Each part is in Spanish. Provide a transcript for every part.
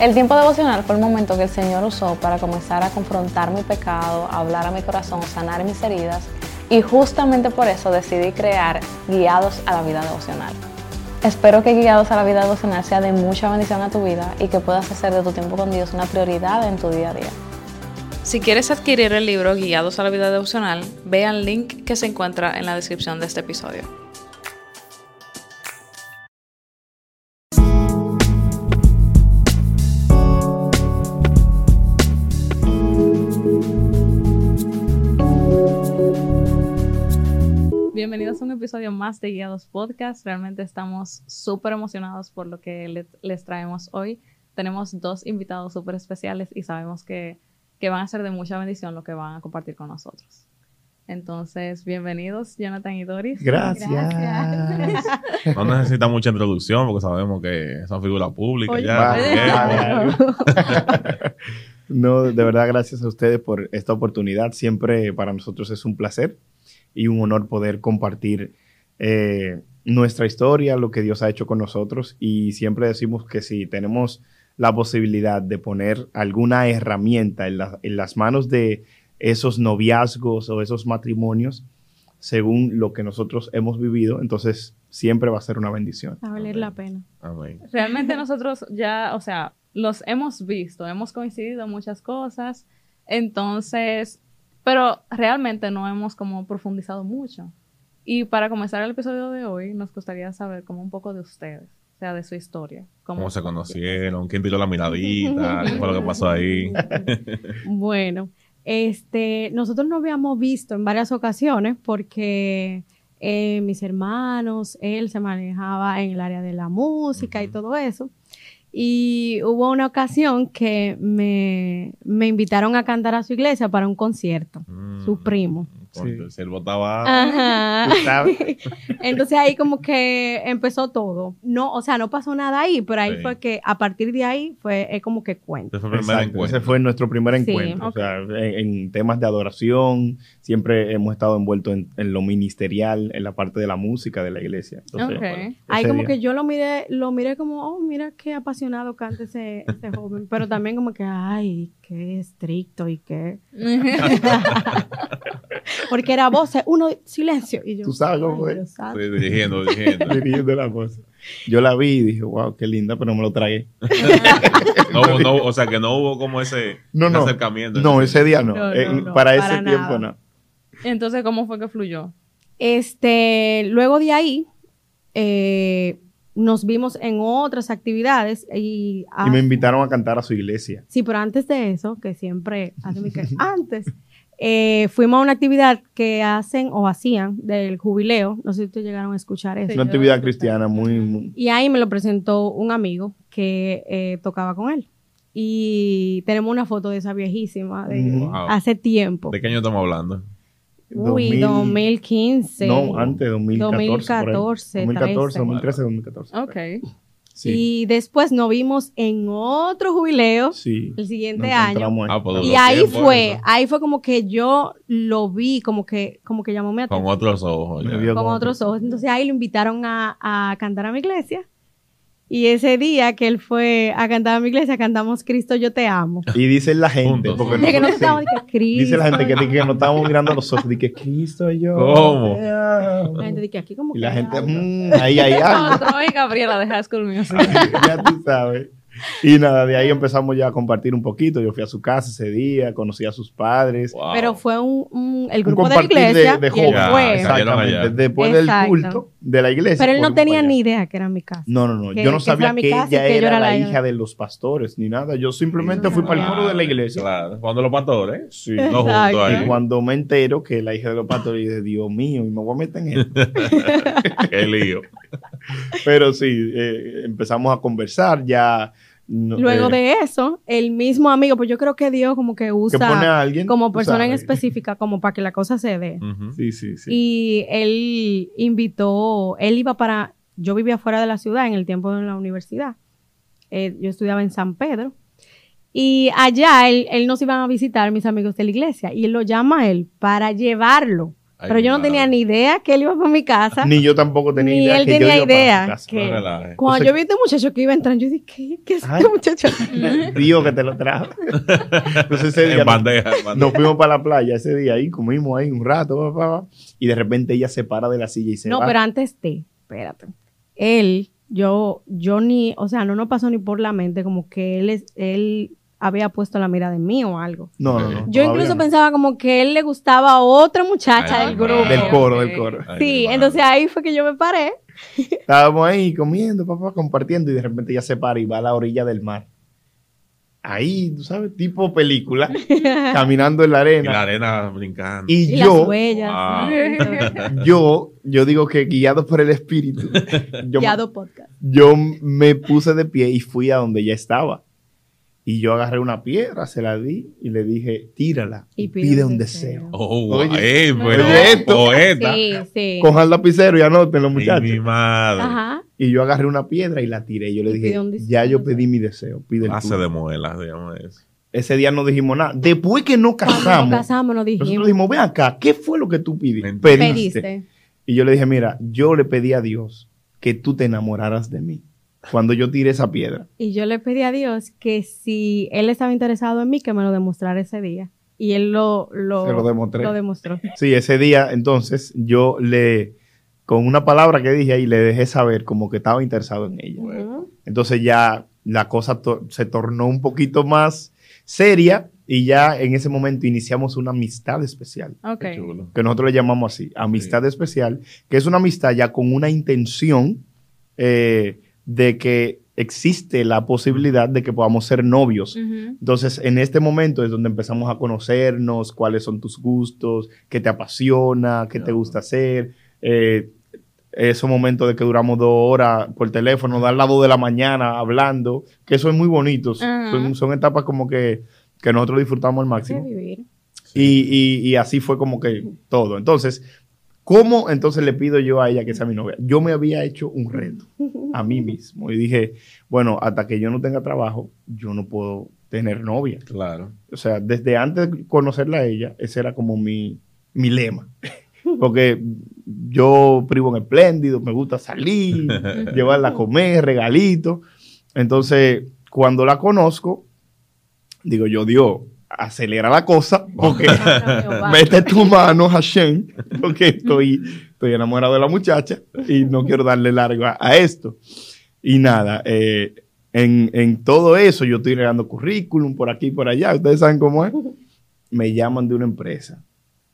El tiempo devocional fue el momento que el Señor usó para comenzar a confrontar mi pecado, hablar a mi corazón, sanar mis heridas y justamente por eso decidí crear Guiados a la Vida Devocional. Espero que Guiados a la Vida Devocional sea de mucha bendición a tu vida y que puedas hacer de tu tiempo con Dios una prioridad en tu día a día. Si quieres adquirir el libro Guiados a la Vida Devocional, ve al link que se encuentra en la descripción de este episodio. Bienvenidos a un episodio más de Guiados Podcast. Realmente estamos súper emocionados por lo que les traemos hoy. Tenemos dos invitados súper especiales y sabemos que, van a ser de mucha bendición lo que van a compartir con nosotros. Entonces, bienvenidos, Jonathan y Doris. Gracias. No necesita mucha introducción porque sabemos que son figuras públicas no, de verdad, gracias a ustedes por esta oportunidad. Siempre para nosotros es un placer y un honor poder compartir eh, nuestra historia, lo que Dios ha hecho con nosotros y siempre decimos que si tenemos la posibilidad de poner alguna herramienta en, las manos de esos noviazgos o esos matrimonios, según lo que nosotros hemos vivido, entonces siempre va a ser una bendición. A valer la pena. Realmente nosotros ya, o sea, los hemos visto, hemos coincidido en muchas cosas, entonces pero realmente no hemos como profundizado mucho. Y para comenzar el episodio de hoy, nos gustaría saber como un poco de ustedes, o sea, de su historia. ¿Cómo, se conocieron? ¿Quién tiró la miradita? ¿Qué fue lo que pasó ahí? bueno, este, nosotros nos habíamos visto en varias ocasiones porque eh, mis hermanos, él se manejaba en el área de la música y todo eso. Y hubo una ocasión que me, me, invitaron a cantar a su iglesia para un concierto, su mm. Sí. estaba... Ajá. Entonces ahí como que empezó todo. No, o sea, no pasó nada ahí, pero ahí fue que a partir de ahí fue como que cuento. Ese fue, Ese fue nuestro primer encuentro. O sea, en, temas de adoración, siempre hemos estado envueltos en, lo ministerial, en la parte de la música de la iglesia. ahí como que yo lo miré, lo miré como, oh, mira qué apasionado canta ese, ese joven. Pero también como que, ay, qué estricto y qué... Porque era voz, uno, silencio. Y yo, ¿Tú sabes cómo fue? Estoy dirigiendo, dirigiendo. dirigiendo la voz. Yo la vi y dije, wow, qué linda, pero no me lo tragué. no, no, o sea, que no hubo como ese acercamiento. No, ese día no. para, ese tiempo no. Entonces, ¿cómo fue que fluyó? Este, luego de ahí, eh, nos vimos en otras actividades y... y me invitaron a cantar a su iglesia. Sí, pero antes de eso, que siempre antes, eh, fuimos a una actividad que hacen o hacían del jubileo. No sé si ustedes llegaron a escuchar eso. Una actividad cristiana muy, Y ahí me lo presentó un amigo que eh, tocaba con él. Y tenemos una foto de esa viejísima de hace tiempo. ¿De qué año estamos hablando? Uy, 2015. No, antes, 2014. 2014. 2014, 2013, 2014. Ok. Y después nos vimos en otro jubileo el siguiente año. Ah, pues, y ahí fue, ahí fue como que yo lo vi, como que, como que llamó mi atención. Con otros ojos. Con, otros ojos. Entonces ahí lo invitaron a, a cantar a mi iglesia. Y ese día que él fue a cantar a mi iglesia, cantamos Cristo, yo te amo. Y dice la gente, porque no, que no estábamos, Cristo. Dice la gente que, que no estábamos mirando a los ojos, que Cristo yo. ¿Cómo? La gente dice aquí como y la gente, mmm, ahí algo. No, Gabriela de Music. ya tú sabes. Y nada, de ahí empezamos ya a compartir un poquito. Yo fui a su casa ese día, conocí a sus padres. Pero fue un, el grupo de la iglesia. De, de Exactamente. Después del culto de la iglesia. Pero él no tenía ni idea que era mi casa. No, no, no. yo no sabía que ella era, la, hija de los pastores ni nada. Yo simplemente fui para el coro de la iglesia. Claro. Cuando los pastores. Sí. No juntos ahí. Y cuando me entero que la hija de los pastores, dije, Dios mío, y me voy a meter en esto. Qué lío. Pero sí, eh, empezamos a conversar ya Luego eh, de eso, el mismo amigo, pues yo creo que Dios como que usa como persona en específica como para que la cosa se dé. Sí, sí, sí. Y él invitó, él iba para, yo vivía fuera de la ciudad en el tiempo de la universidad. Eh, yo estudiaba en San Pedro. Y allá él, él nos iban a visitar mis amigos de la iglesia y él lo llama a él para llevarlo pero yo no tenía ni idea que él iba para mi casa. Ni yo tampoco tenía ni idea. él que tenía yo iba idea. casa. que- No relajes. cuando yo vi a este muchacho que iba entrando, yo dije, ¿qué, qué es Ay. este muchacho? Dios que te lo trajo. Entonces ese día En bandeja, en bandeja. nos fuimos para la playa ese día ahí, comimos ahí un rato, pa, pa, pa, y de repente ella se para de la silla y se No, va. pero antes de, espérate. Él, yo, yo ni, o sea, no nos pasó ni por la mente como que él es, él había puesto la mirada en mí o algo. No, no, no. Yo incluso no. pensaba como que él le gustaba a otra muchacha Ay, del grupo. Del coro, del coro. Ay, Sí, entonces ahí fue que yo me paré. Estábamos ahí comiendo, papá, compartiendo, y de repente ella se para y va a la orilla del mar. Ahí, tú sabes, tipo película, caminando en la Y arena. la arena brincando. Y, Y yo, las huellas. Wow. yo, yo digo que guiado por el espíritu, yo, Yado podcast. yo me puse de pie y fui a donde ella estaba. Y yo agarré una piedra, se la di y le dije, tírala y, Y pide, un deseo. Oh, Oye, eh, pero oye esto. poeta. Sí, sí. Cojan el lapicero y anoten los muchachos. mi madre. Ajá. Y yo agarré una piedra y la tiré. Y yo le Y dije, deseo. ya yo pedí mi deseo. Pide el Hace tuyo". de muelas, digamos eso. Ese día no dijimos nada. Después que nos Cuando casamos, nos casamos nos nosotros dijimos, dijimos, ven acá, ¿qué fue lo que tú pediste? pediste. Y yo le dije, mira, yo le pedí a Dios que tú te enamoraras de mí. Cuando yo tiré esa piedra. Y yo le pedí a Dios que si él estaba interesado en mí, que me lo demostrara ese día. Y él lo, lo, Se lo demostré. lo demostró. Sí, ese día, entonces, yo le, con una palabra que dije ahí, le dejé saber como que estaba interesado en ella. Entonces ya la cosa to- se tornó un poquito más seria y ya en ese momento iniciamos una amistad especial. Ok. Qué chulo. que nosotros le llamamos así, amistad especial, que es una amistad ya con una intención eh, de que existe la posibilidad de que podamos ser novios. Entonces, en este momento es donde empezamos a conocernos, cuáles son tus gustos, qué te apasiona, qué te gusta hacer. Eh, esos momentos de que duramos dos horas por teléfono, dar las dos de la mañana hablando, que eso es muy bonito. Ajá. Son, son etapas como que, que nosotros disfrutamos al máximo. vivir. Y, y- y así fue como que todo. Entonces, ¿cómo entonces le pido yo a ella que sea mi novia? Yo me había hecho un reto a mí mismo y dije, bueno, hasta que yo no tenga trabajo, yo no puedo tener novia. Claro. O sea, desde antes de conocerla a ella, ese era como mi, mi lema. Porque yo privo en espléndido, me gusta salir, llevarla a comer, regalitos. Entonces, cuando la conozco, digo yo, Dios, acelera la cosa, porque mete tu mano, Hashem, porque estoy, estoy enamorado de la muchacha y no quiero darle largo a, a esto. Y nada, eh, en, en todo eso yo estoy regando currículum por aquí y por allá. Ustedes saben cómo es. Me llaman de una empresa,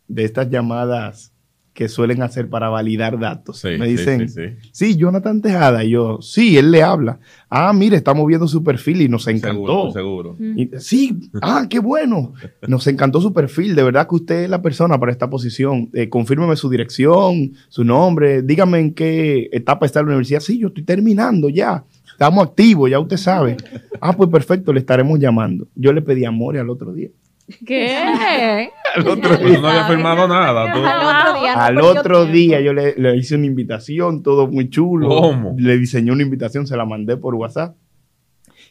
de estas llamadas que suelen hacer para validar datos. Sí, Me sí, dicen, sí, sí. sí, Jonathan Tejada. Y yo, sí, él le habla. Ah, mire, estamos viendo su perfil y nos encantó. Seguro, seguro. Y- sí, ah, qué bueno. Nos encantó su perfil. De verdad que usted es la persona para esta posición. Eh, confírmeme su dirección, su nombre. Dígame en qué etapa está la universidad. Sí, yo estoy terminando ya. Estamos activos, ya usted sabe. Ah, pues perfecto, le estaremos llamando. Yo le pedí amor al otro día. ¿Qué? Al otro Pues día, no había firmado nada. Al otro día. no al perdió otro tiempo. día yo le, le hice una invitación, todo muy chulo. ¿Cómo? Le diseñé una invitación, se la mandé por WhatsApp.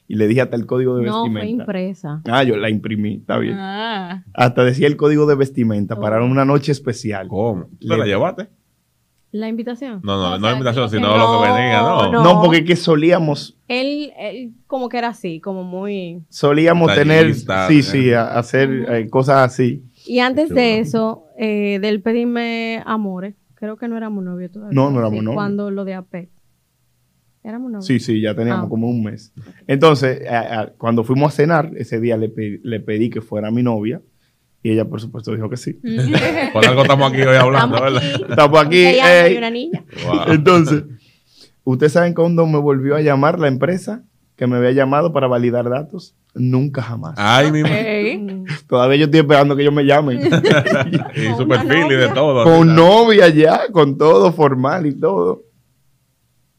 Y le dije hasta el código de No, fue vestimenta. impresa. Ah, yo la imprimí, está bien. Ah. Hasta decía el código de vestimenta para una noche especial. ¿Cómo? ¿Tú Le- la llevaste? ¿La invitación? No, no, O no la invitación, sino lo que venía, ¿no? No. No, porque que solíamos, Él, él como que era así, como muy... solíamos tener, sí, sí, a- hacer eh, cosas así. Y antes de eso, eh, del pedirme amores, creo que no éramos novios todavía. No, no éramos Sí, novios. Cuando lo de APEC. Éramos novios. Sí, sí, ya teníamos Ah. como un mes. Entonces, a- a- cuando fuimos a cenar, ese día le, pe- le pedí que fuera mi novia y ella, por supuesto, dijo que sí. Por algo estamos aquí hoy hablando, Estamos ¿verdad? aquí. Estamos aquí. Y una niña. Wow. Entonces, ¿ustedes saben cuándo me volvió a llamar la empresa que me había llamado para validar datos? Nunca jamás. Ay, mi. Mm. Todavía yo estoy esperando que ellos me llamen. Y su perfil y de todo. con novia ya, con todo formal y todo.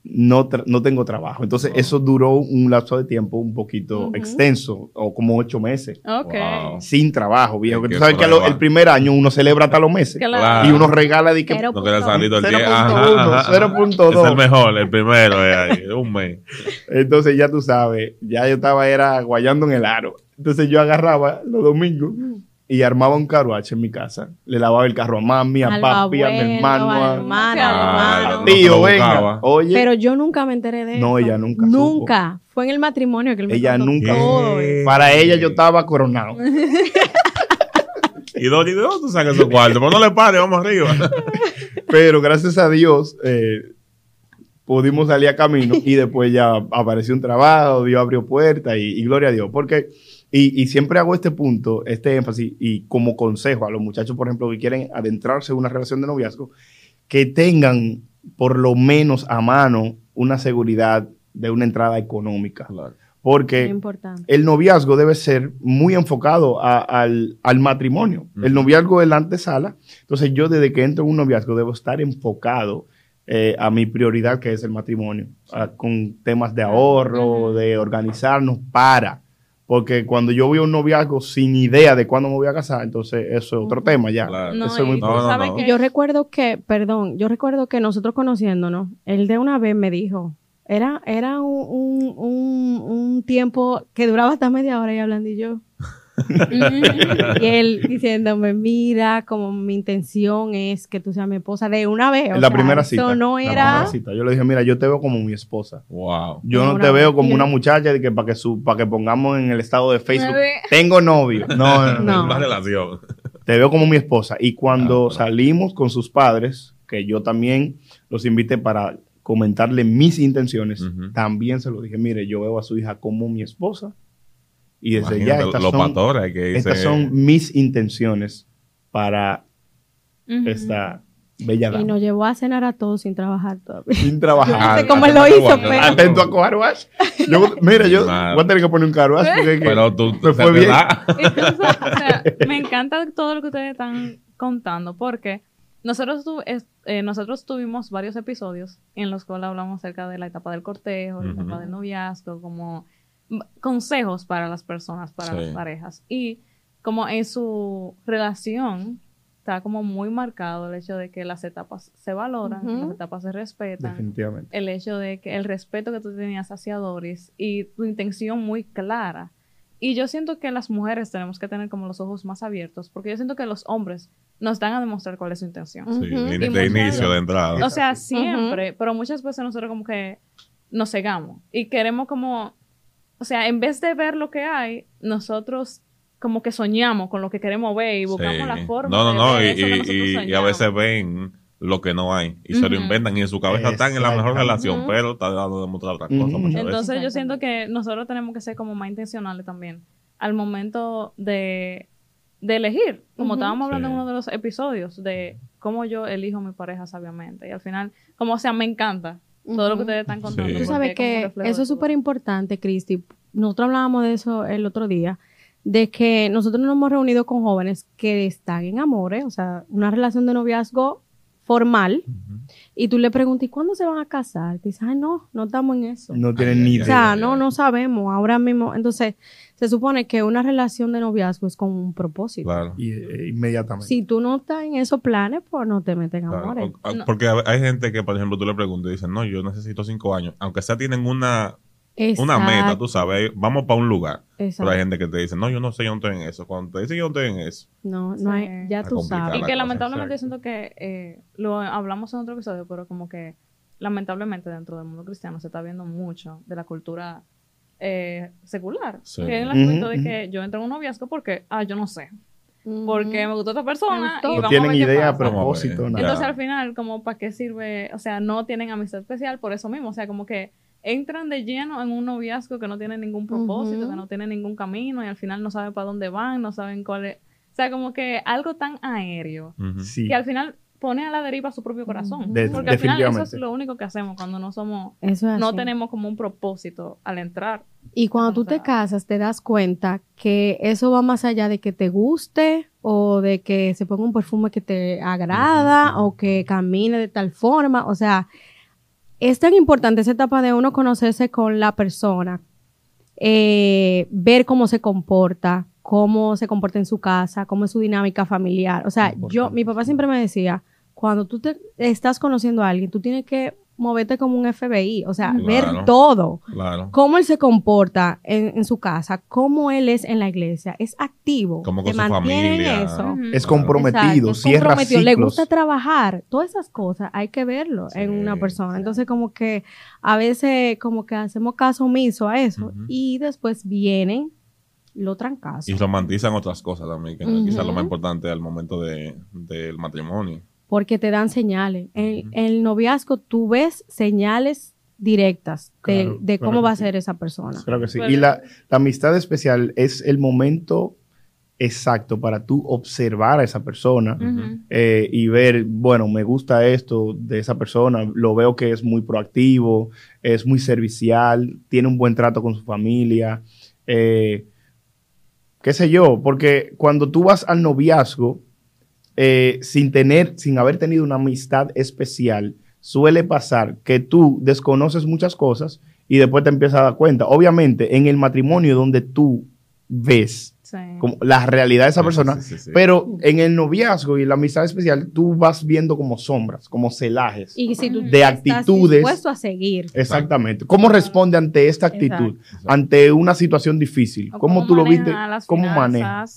No, tra- no tengo trabajo. Entonces, eso duró un lapso de tiempo un poquito extenso, o como ocho meses. Wow. sin trabajo, viejo. Que tú sabes que lo- el primer año uno celebra hasta los meses. Claro. Y uno regala de que Pero- No quería salir todo el 0.1, día. Ajá, ajá. 0.2. Es el mejor, el primero, eh, ahí, un mes. Entonces ya tú sabes, ya yo estaba era guayando en el aro. Entonces yo agarraba los domingos y armaba un carruaje en mi casa. Le lavaba el carro a mami, a papi, a mi hermano, a, hermano, Ah, hermano. tío, venga. Oye, Pero yo nunca me enteré de No, eso. ella nunca Nunca. Fue en el matrimonio que él me ella contó nunca. todo. ¿Qué? Para ella yo estaba coronado. Y Dolly, ¿de dónde tú sacas esos cuartos? Pero no le pares, vamos arriba. Pero gracias a Dios eh, pudimos salir a camino y después ya apareció un trabajo, Dios abrió puertas y, y gloria a Dios. Porque, y, y siempre hago este punto, este énfasis y como consejo a los muchachos, por ejemplo, que quieren adentrarse en una relación de noviazgo, que tengan por lo menos a mano una seguridad de una entrada económica. Porque el noviazgo debe ser muy enfocado a- al, al matrimonio. El noviazgo es la antesala. Entonces yo desde que entro en un noviazgo debo estar enfocado eh, a mi prioridad que es el matrimonio, a- con temas de ahorro, de organizarnos para. Porque cuando yo voy a un noviazgo sin idea de cuándo me voy a casar, entonces eso es otro tema ya. Claro. No, Eso es muy No, no. que Yo recuerdo que, perdón, yo recuerdo que nosotros conociéndonos, él de una vez me dijo, era, era un, un, un, un tiempo que duraba hasta media hora y hablando y yo. Y él diciéndome, mira, como mi intención es que tú seas mi esposa de una vez. o la sea, primera eso cita. no la era... primera cita. Yo le dije, mira, yo te veo como mi esposa. Wow. Yo no te veo como una muchacha de que para que su, para que pongamos en el estado de Facebook, tengo novio. No, no, no. No. Una relación. te veo como mi esposa. Y cuando Ah, bueno. salimos con sus padres, que yo también los invité para comentarle mis intenciones, también se lo dije, mire, yo veo a su hija como mi esposa. Y desde ya Imagínate estas los son, pastores que estas son mis intenciones para esta bella Y dama. nos llevó a cenar a todos sin trabajar todavía. Sin trabajar. Yo no sé Ah, cómo él lo atento hizo, pero... Atento a car wash. Yo- mira, yo voy a tener que poner un car wash porque es que Pero tú, me fue bien. Y tú o sea, me encanta todo lo que ustedes están contando porque nosotros, tu- es- eh, nosotros tuvimos varios episodios en los cuales hablamos acerca de la etapa del cortejo, la etapa del noviazgo, como consejos para las personas, para Sí. las parejas. Y como en su relación está como muy marcado el hecho de que las etapas se valoran, Ujú. las etapas se respetan Definitivamente. el hecho de que el respeto que tú tenías hacia Doris y tu intención muy clara. Y yo siento que las mujeres tenemos que tener como los ojos más abiertos, porque yo siento que los hombres nos dan a demostrar cuál es su intención. Sí, Y de, de muchas- inicio, de entrada. O sea, siempre, pero muchas veces nosotros como que nos cegamos y queremos como, o sea, en vez de ver lo que hay, nosotros como que soñamos con lo que queremos ver y buscamos Sí. la forma. No, no, de no. ver Y, eso que y- y- y a veces ven lo que no hay y se lo inventan y en su cabeza están en la mejor relación, pero está dando de mostrar otra cosa Ujú. muchas veces. Entonces yo siento que nosotros tenemos que ser como más intencionales también al momento de, de elegir, como estábamos hablando en uno de los episodios, de cómo yo elijo mi pareja sabiamente. Y al final, como o sea, me encanta todo lo que ustedes están contando. Sí. Sabes que eso es súper importante, Cristi. Nosotros hablábamos de eso el otro día, de que nosotros nos hemos reunido con jóvenes que están en amores, o sea, una relación de noviazgo formal, y tú le preguntas, ¿y cuándo se van a casar? Te dice, ay, no, no estamos en eso. No tienen ni ay, o idea. sea, no, no sabemos ahora mismo. Entonces, se supone que una relación de noviazgo es con un propósito. Claro. Y, eh, inmediatamente. Si tú no estás en esos planes, pues no te metes en claro. amores. O- o- No. Porque hay- hay gente que, por ejemplo, tú le preguntas y dicen, no, yo necesito cinco años. Aunque sea tienen una, una meta, tú sabes, vamos para un lugar. exacto. Pero hay gente que te dice, no, yo no sé, yo no estoy en eso. Cuando te dicen yo no estoy en eso, No, no hay, ya tú sabes. Y que cosa, lamentablemente yo exacto. siento que eh, lo hablamos en otro episodio, pero como que lamentablemente dentro del mundo cristiano se está viendo mucho de la cultura eh, secular. Sí. Que es el aspecto de que yo entro en un noviazgo porque, ah, yo no sé, porque me gustó esta persona y No No vamos a tienen ver qué idea a pasa. propósito. A nada. Entonces al final, como para qué sirve, o sea, no tienen amistad especial por eso mismo, o sea, como que entran de lleno en un noviazgo que no tiene ningún propósito, que no tiene ningún camino y al final no saben para dónde van, no saben cuál es, o sea, como que algo tan aéreo. Sí. que al final pone a la deriva su propio corazón. Porque al final eso es lo único que hacemos cuando no somos, Eso es no así. tenemos como un propósito al entrar. Y cuando tú te casas, te das cuenta que eso va más allá de que te guste o de que se ponga un perfume que te agrada o que camine de tal forma. O sea, es tan importante esa etapa de uno conocerse con la persona, eh, ver cómo se comporta, cómo se comporta en su casa, cómo es su dinámica familiar. O sea, yo, mi papá siempre me decía, cuando tú te estás conociendo a alguien, tú tienes que moverte como un FBI, o sea, ver todo, claro. cómo él se comporta en, su casa, cómo él es en la iglesia, es activo, como con su familia, eso. es comprometido, Exacto, cierra comprometido. le gusta trabajar, todas esas cosas hay que verlo en una persona, entonces como que a veces como que hacemos caso omiso a eso y después vienen lo trancas. Y romantizan otras cosas también, que uh quizás lo más importante al momento de, del matrimonio porque te dan señales. En, el noviazgo tú ves señales directas de, cómo va a ser esa persona. Claro que sí. y la, amistad especial es el momento exacto para tú observar a esa persona eh, y ver, bueno, me gusta esto de esa persona, lo veo que es muy proactivo, es muy servicial, tiene un buen trato con su familia, eh, qué sé yo, porque cuando tú vas al noviazgo, eh, sin tener, sin haber tenido una amistad especial, suele pasar que tú desconoces muchas cosas y después te empiezas a dar cuenta. Obviamente, en el matrimonio donde tú ves como la realidad de esa persona, pero en el noviazgo y la amistad especial, tú vas viendo como sombras, como celajes y si tú de actitudes. Dispuesto a seguir. Exactamente. ¿Cómo responde ante esta actitud, ante una situación difícil? ¿Cómo, tú lo viste? ¿Cómo manejas?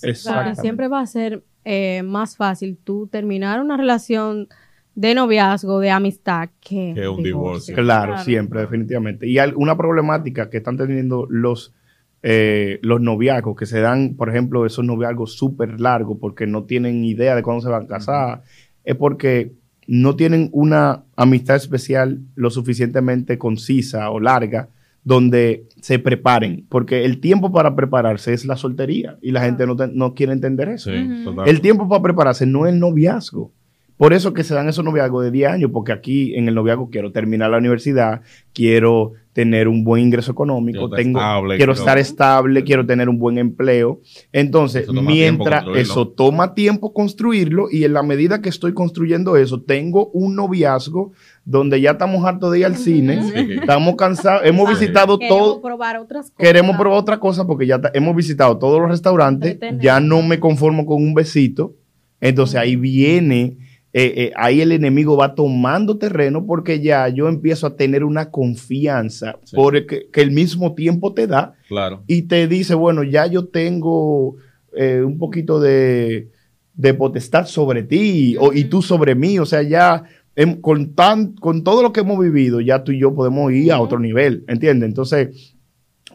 Siempre va a ser eh, más fácil tú terminar una relación de noviazgo, de amistad, que, un divorcio. Claro, siempre, definitivamente. Y una problemática que están teniendo los, eh, los noviazgos, que se dan, por ejemplo, esos noviazgos súper largos porque no tienen idea de cuándo se van a casar, es porque no tienen una amistad especial lo suficientemente concisa o larga donde se preparen, porque el tiempo para prepararse es la soltería y la gente no, quiere entender eso. el tiempo para prepararse no es el noviazgo. Por eso que se dan esos noviazgos de 10 años, porque aquí en el noviazgo quiero terminar la universidad, quiero tener un buen ingreso económico, tengo, quiero estar estable, quiero tener un buen empleo. Entonces, mientras eso toma tiempo construirlo y en la medida que estoy construyendo eso, tengo un noviazgo donde ya estamos hartos de ir al cine, estamos cansados, hemos visitado todo. Queremos probar otra cosa porque ya hemos visitado todos los restaurantes, ya no me conformo con un besito. Entonces ahí viene eh, eh, ahí el enemigo va tomando terreno porque ya yo empiezo a tener una confianza porque, que el mismo tiempo te da claro. y te dice, bueno, ya yo tengo eh, un poquito de, potestad sobre ti y tú sobre mí, o sea, ya em, con, tan, con todo lo que hemos vivido, ya tú y yo podemos ir a otro nivel, ¿entiendes? Entonces,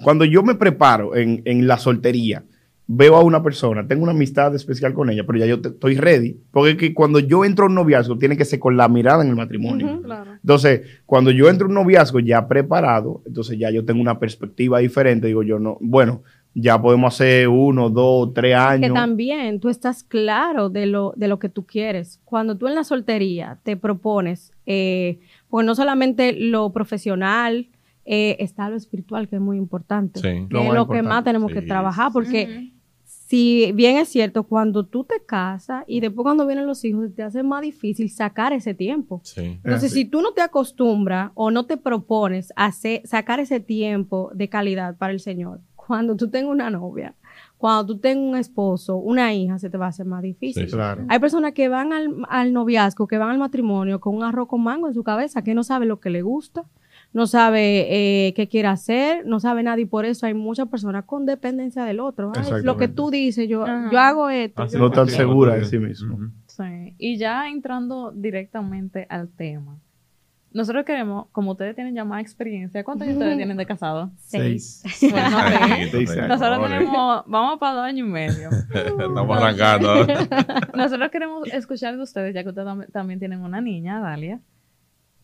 cuando yo me preparo en, en la soltería, veo a una persona, tengo una amistad especial con ella, pero ya yo estoy ready. Porque que cuando yo entro a un noviazgo, tiene que ser con la mirada en el matrimonio. Entonces, cuando yo entro a un noviazgo ya preparado, entonces ya yo tengo una perspectiva diferente. Digo yo, no, bueno, ya podemos hacer uno, dos, tres años. Que también tú estás claro de lo, de lo que tú quieres. Cuando tú en la soltería te propones, eh, pues no solamente lo profesional, eh, está lo espiritual, que es muy importante. que es lo que más tenemos que trabajar, porque si bien es cierto, cuando tú te casas y después cuando vienen los hijos, te hace más difícil sacar ese tiempo. Entonces, si tú no te acostumbras o no te propones hacer, sacar ese tiempo de calidad para el Señor, cuando tú tengas una novia, cuando tú tengas un esposo, una hija, se te va a hacer más difícil. Hay personas que van al, al, noviazgo, que van al matrimonio con un arroz con mango en su cabeza, que no sabe lo que le gusta, no sabe eh, qué quiere hacer, no sabe nada y por eso hay muchas personas con dependencia del otro. lo que tú dices, yo, yo hago esto. no tan segura de sí mismo. Sí. Y ya entrando directamente al tema. Nosotros queremos, como ustedes tienen ya más experiencia, ¿cuántos años ustedes tienen de casado? Seis. Nosotros tenemos, vamos para dos años y medio. Estamos arrancando. Nosotros queremos escuchar de ustedes, ya que ustedes también tienen una niña, Dalia.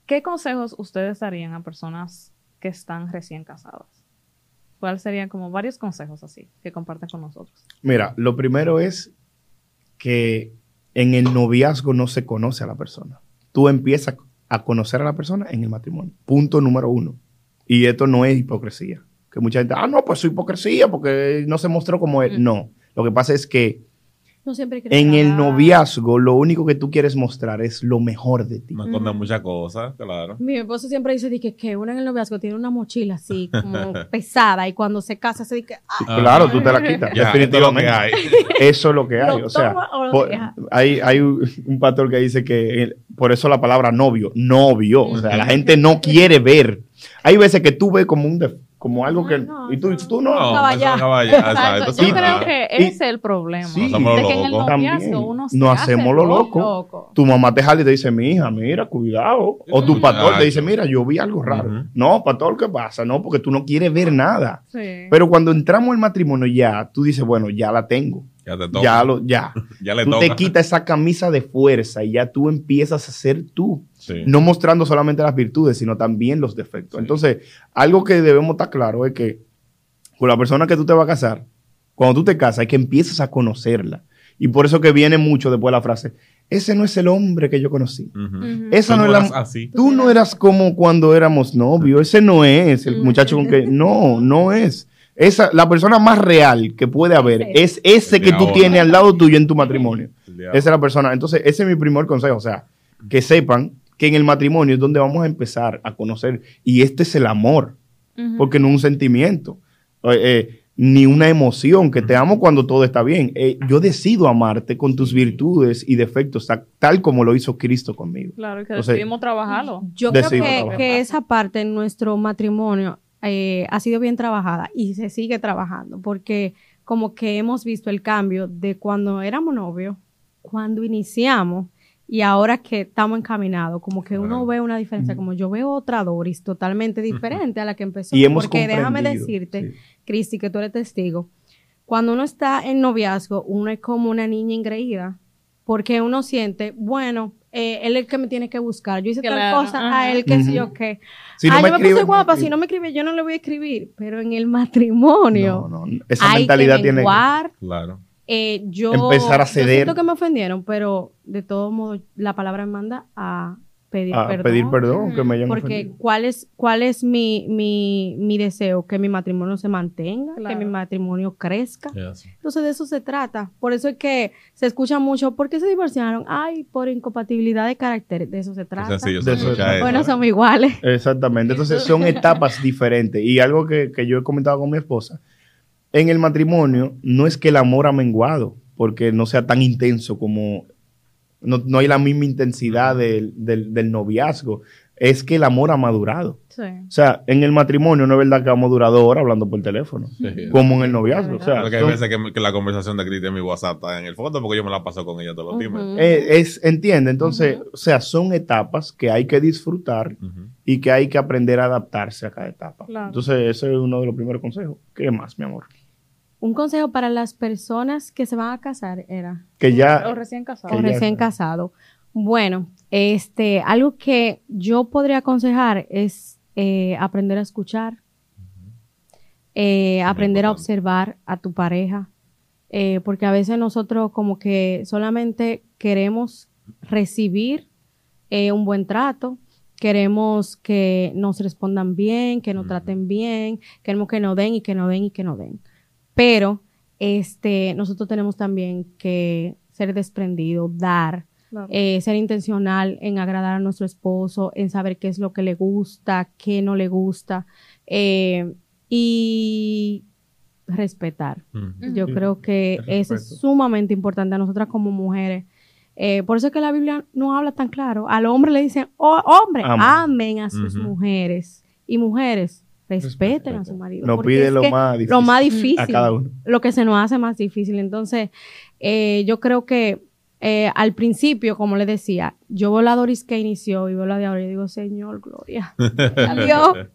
¿Qué consejos ustedes darían a personas que están recién casadas? ¿Cuáles serían como varios consejos así que comparten con nosotros? Mira, lo primero es que en el noviazgo no se conoce a la persona. Tú empiezas a conocer a la persona en el matrimonio. Punto número uno. Y esto no es hipocresía. Que mucha gente, ah, no, pues es hipocresía porque no se mostró como él. No. Lo que pasa es que en el noviazgo, lo único que tú quieres mostrar es lo mejor de ti. Me esconde muchas cosas, claro. Mi esposo siempre dice que, que uno en el noviazgo tiene una mochila así, como pesada, y cuando se casa se dice Claro, tú te la quitas, definitivamente. Eso es lo que hay. o sea, hay, hay un pastor que dice que por eso la palabra novio, novio. O sea, la gente no quiere ver. Hay veces que tú ves como un como algo que y tú, tú no, no, yo creo que ese es el problema. Sí, de que en el noviazgo uno se no hacemos lo loco. tu mamá te jala y te dice mi hija mira cuidado o tu pastor te dice mira yo vi algo raro no pastor qué pasa no porque tú no quieres ver nada. Pero cuando entramos al matrimonio ya tú dices bueno ya la tengo ya te toca. Ya, lo, ya. ya le tú te quitas esa camisa de fuerza y ya tú empiezas a ser tú. No mostrando solamente las virtudes, sino también los defectos. Entonces, algo que debemos estar claro es que con la persona que tú te vas a casar, cuando tú te casas, es que empiezas a conocerla. Y por eso que viene mucho después la frase, ese no es el hombre que yo conocí. Esa no, eras así. Tú no eras como cuando éramos novios. Ese no es el muchacho con que... No, no es. Esa, la persona más real que puede haber es ese que tú tienes al lado tuyo en tu matrimonio. Esa es la persona. Entonces, ese es mi primer consejo. O sea, que sepan que en el matrimonio es donde vamos a empezar a conocer. Y este es el amor, porque no es un sentimiento, eh, eh, ni una emoción, que te amo cuando todo está bien. Eh, yo decido amarte con tus virtudes y defectos, tal como lo hizo Cristo conmigo. Claro, que decidimos trabajarlo. Yo creo que, esa parte en nuestro matrimonio ha sido bien trabajada y se sigue trabajando, porque como que hemos visto el cambio de cuando éramos novios, cuando iniciamos y ahora que estamos encaminados, como que uno ve una diferencia, como yo veo otra Doris totalmente diferente a la que empezó. Y hemos Porque déjame decirte, Cristi, que tú eres testigo, cuando uno está en noviazgo, uno es como una niña engreída, porque uno siente, bueno, eh, él es el que me tiene que buscar. Yo hice tal cosa a él, que sé yo qué. Si no me yo me puse guapa, si no me escribe, yo no le voy a escribir. Pero en el matrimonio. No, no. Esa mentalidad que tiene. Claro eh, yo, empezar a ceder. Yo siento que me ofendieron, pero de todo modo la palabra me manda a pedir a perdón. pedir perdón, que me hayan Porque ¿cuál es, cuál es mi, mi, mi deseo? Que mi matrimonio se mantenga, que mi matrimonio crezca. Entonces de eso se trata. Por eso es que se escucha mucho, ¿por qué se divorciaron? Ay, por incompatibilidad de carácter. De eso se trata. bueno, somos iguales. Exactamente. Entonces son etapas diferentes. Y algo que, que yo he comentado con mi esposa, en el matrimonio no es que el amor ha menguado, porque no sea tan intenso como, no, hay la misma intensidad del, noviazgo, es que el amor ha madurado. O sea, en el matrimonio no es verdad que hemos durado horas hablando por teléfono, como en el noviazgo. O sea, porque hay veces que, la conversación de Cristian en mi WhatsApp está en el fondo porque yo me la paso con ella todos los días. Eh, es, entiende, entonces, o sea, son etapas que hay que disfrutar y que hay que aprender a adaptarse a cada etapa. Entonces, ese es uno de los primeros consejos. ¿Qué más, mi amor? Un consejo para las personas que se van a casar era. Que ya. O recién casados. O recién casado. Bueno, este, algo que yo podría aconsejar es eh, aprender a escuchar, eh, aprender a observar a tu pareja, eh, porque a veces nosotros como que solamente queremos recibir un buen trato, queremos que nos respondan bien, que nos traten bien, queremos que nos den y que nos den y que nos den. Pero este, nosotros tenemos también que ser desprendido, dar, eh, ser intencional en agradar a nuestro esposo, en saber qué es lo que le gusta, qué no le gusta eh, y respetar. Yo creo que eso es sumamente importante a nosotras como mujeres. Eh, por eso es que la Biblia no habla tan claro. Al hombre le dicen, oh, hombre, amen a sus mujeres. Y mujeres, respeten a su marido. No pide lo, más difícil lo más difícil. A cada uno. Lo que se nos hace más difícil. Entonces, eh, yo creo que eh, al principio, como le decía, yo veo la Doris que inició y veo la de ahora y digo, Señor, gloria Dios.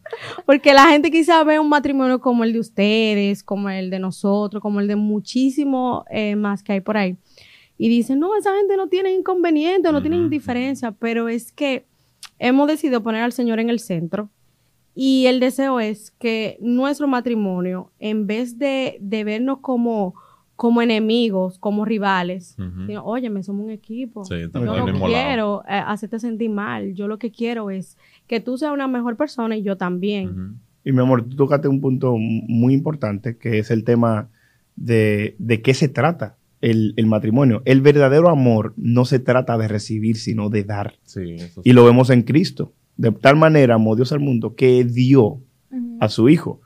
Porque la gente quizá ve un matrimonio como el de ustedes, como el de nosotros, como el de muchísimo eh, más que hay por ahí. Y dicen, no, esa gente no tiene inconveniente, no tiene indiferencia, pero es que hemos decidido poner al Señor en el centro y el deseo es que nuestro matrimonio, en vez de, vernos como, como enemigos, como rivales, oye, me somos un equipo. yo no quiero eh, hacerte sentir mal. Yo lo que quiero es que tú seas una mejor persona y yo también. Y mi amor, tú tocaste un punto muy importante, que es el tema de, de qué se trata el, matrimonio. El verdadero amor no se trata de recibir, sino de dar. Sí, Y lo vemos en Cristo. De tal manera amó Dios al mundo que dio a su Hijo.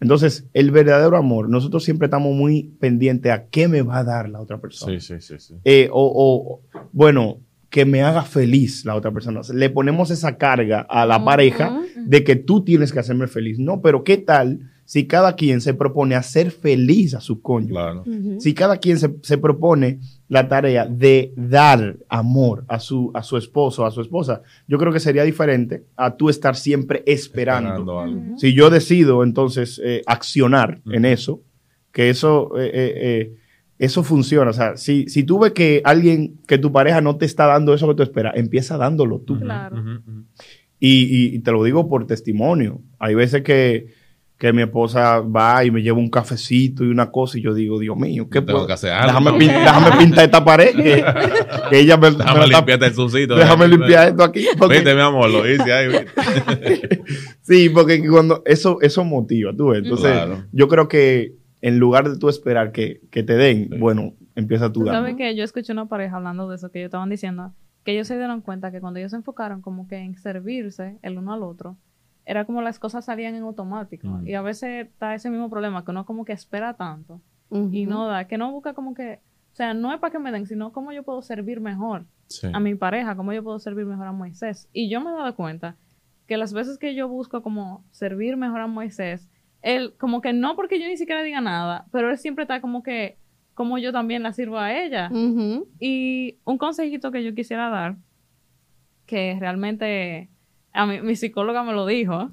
Entonces, el verdadero amor, nosotros siempre estamos muy pendientes a qué me va a dar la otra persona. Sí, sí, sí. Eh, o, bueno, que me haga feliz la otra persona. Le ponemos esa carga a la pareja de que tú tienes que hacerme feliz. No, pero ¿qué tal si cada quien se propone hacer feliz a su cónyuge, si cada quien se, propone la tarea de dar amor a su, a su esposo, a su esposa, yo creo que sería diferente a tú estar siempre esperando. Si yo decido entonces eh, accionar en eso, que eso, eh, eh, eso funciona. O sea, si, si tú ves que alguien, que tu pareja no te está dando eso que tú esperas, empieza dándolo tú. y te lo digo por testimonio. Hay veces que que mi esposa va y me lleva un cafecito y una cosa y yo digo, Dios mío, ¿qué puedo? Que hacer déjame, déjame, pintar esta pared. Que, ella me, déjame limpiar el sucito. Déjame limpiar esto aquí. Viste, mi amor, lo hice ahí. sí, porque cuando eso, eso motiva, tú ves. Entonces, yo creo que en lugar de tú esperar que, que te den, bueno, empieza tú ¿Sabes que Yo escuché una pareja hablando de eso, que ellos estaban diciendo que ellos se dieron cuenta que cuando ellos se enfocaron como que en servirse el uno al otro, era como las cosas salían en automático. Y a veces está ese mismo problema, que uno como que espera tanto y no da, que no busca como que, o sea, no es para que me den, sino cómo yo puedo servir mejor a mi pareja, cómo yo puedo servir mejor a Moisés. Y yo me he dado cuenta que las veces que yo busco como servir mejor a Moisés, él como que no porque yo ni siquiera diga nada, pero él siempre está como que, como yo también la sirvo a ella. Y un consejito que yo quisiera dar, que realmente a mí, mi psicóloga me lo dijo.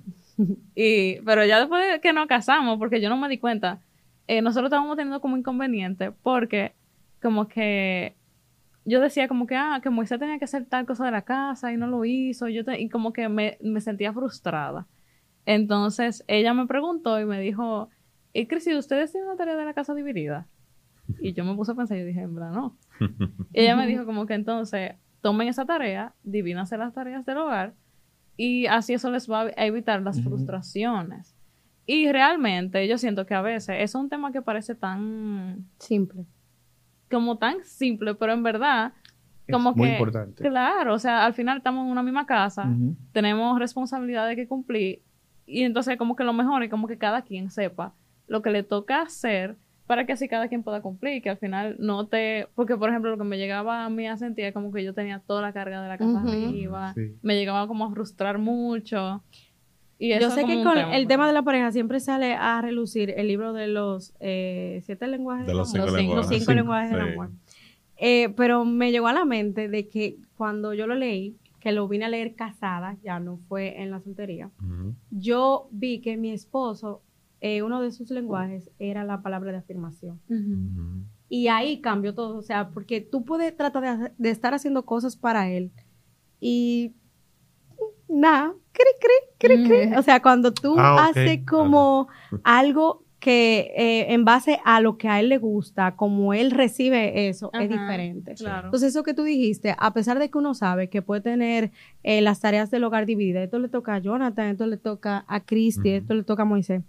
Y, pero ya después de que nos casamos, porque yo no me di cuenta, eh, nosotros estábamos teniendo como inconveniente porque como que yo decía como que, ah, que Moisés tenía que hacer tal cosa de la casa y no lo hizo. Y, yo y como que me, me, sentía frustrada. Entonces ella me preguntó y me dijo, ¿y Cris, ustedes tienen una tarea de la casa dividida? Y yo me puse a pensar y dije, en verdad, no. y ella me dijo como que entonces tomen esa tarea, divídanse las tareas del hogar y así eso les va a evitar las frustraciones. Y realmente yo siento que a veces es un tema que parece tan simple. Como tan simple, pero en verdad como muy importante. Claro, o sea, al final estamos en una misma casa, tenemos responsabilidades que cumplir y entonces como que lo mejor es como que cada quien sepa lo que le toca hacer para que así cada quien pueda cumplir, que al final no te, porque por ejemplo lo que me llegaba a mí a sentir como que yo tenía toda la carga de la casa arriba, me llegaba como a frustrar mucho. Y yo sé que con el tema de la pareja siempre sale a relucir el libro de los eh, siete lenguajes de los cinco, lenguajes. Los cinco lenguajes del amor. Eh, pero me llegó a la mente de que cuando yo lo leí, que lo vine a leer casada, ya no fue en la soltería, yo vi que mi esposo eh, uno de sus lenguajes era la palabra de afirmación. Y ahí cambió todo, o sea, porque tú puedes tratar de, estar haciendo cosas para él y nada, cri, cri, cri, O sea, cuando tú ah, haces como algo que eh, en base a lo que a él le gusta, como él recibe eso, es diferente. Entonces, eso que tú dijiste, a pesar de que uno sabe que puede tener eh, las tareas del hogar divididas, esto le toca a Jonathan, esto le toca a Cristi, esto le toca a Moisés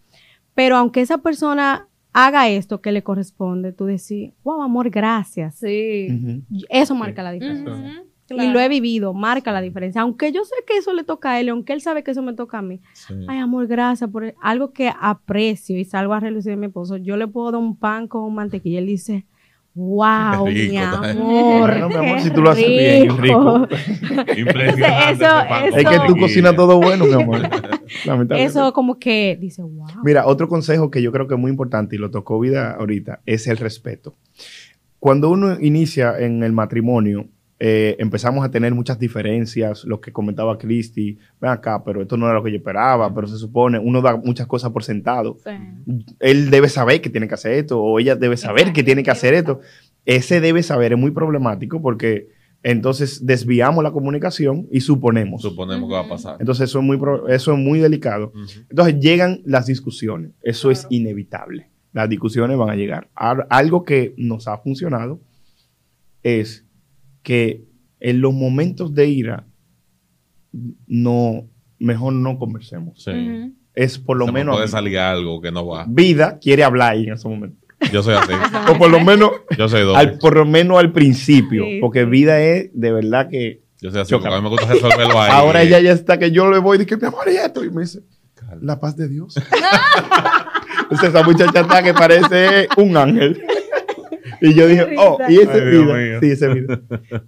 pero aunque esa persona haga esto que le corresponde, tú decís, wow, amor, gracias. Sí. Eso marca la diferencia. Y lo he vivido, marca la diferencia. Aunque yo sé que eso le toca a él, aunque él sabe que eso me toca a mí. Ay, amor, gracias por algo que aprecio y salgo a relucir de mi esposo. Yo le puedo dar un pan con mantequilla. Él dice, Wow, mi amor. mi amor, si tú lo haces bien, rico. Impresionante. Eso, es que tú cocinas todo bueno, mi amor. Eso como que dice, wow. Mira, otro consejo que yo creo que es muy importante y lo tocó vida ahorita es el respeto. Cuando uno inicia en el matrimonio, eh, empezamos a tener muchas diferencias, lo que comentaba Cristi, ven acá, pero esto no era lo que yo esperaba, pero se supone, uno da muchas cosas por sentado. Él debe saber que tiene que hacer esto, o ella debe saber que tiene que hacer esto. Ese debe saber es muy problemático porque entonces desviamos la comunicación y suponemos. Suponemos que va a pasar. Entonces eso es muy, eso es muy delicado. Entonces llegan las discusiones, eso es inevitable. Las discusiones van a llegar. Algo que nos ha funcionado es que en los momentos de ira no mejor no conversemos. Es por lo menos puede salir algo que no va. Vida quiere hablar ahí en ese momento. Yo soy así. o por lo menos, yo soy doble. Al, por lo menos al principio, porque vida es de verdad que. Yo soy así, porque a mí me gusta resolverlo ahí. Ahora ella ya está que yo le voy y que mi amor y esto. Y me dice, la paz de Dios. Entonces esa muchacha está que parece un ángel. Y yo dije, oh, y ese vida. Sí, ese vida.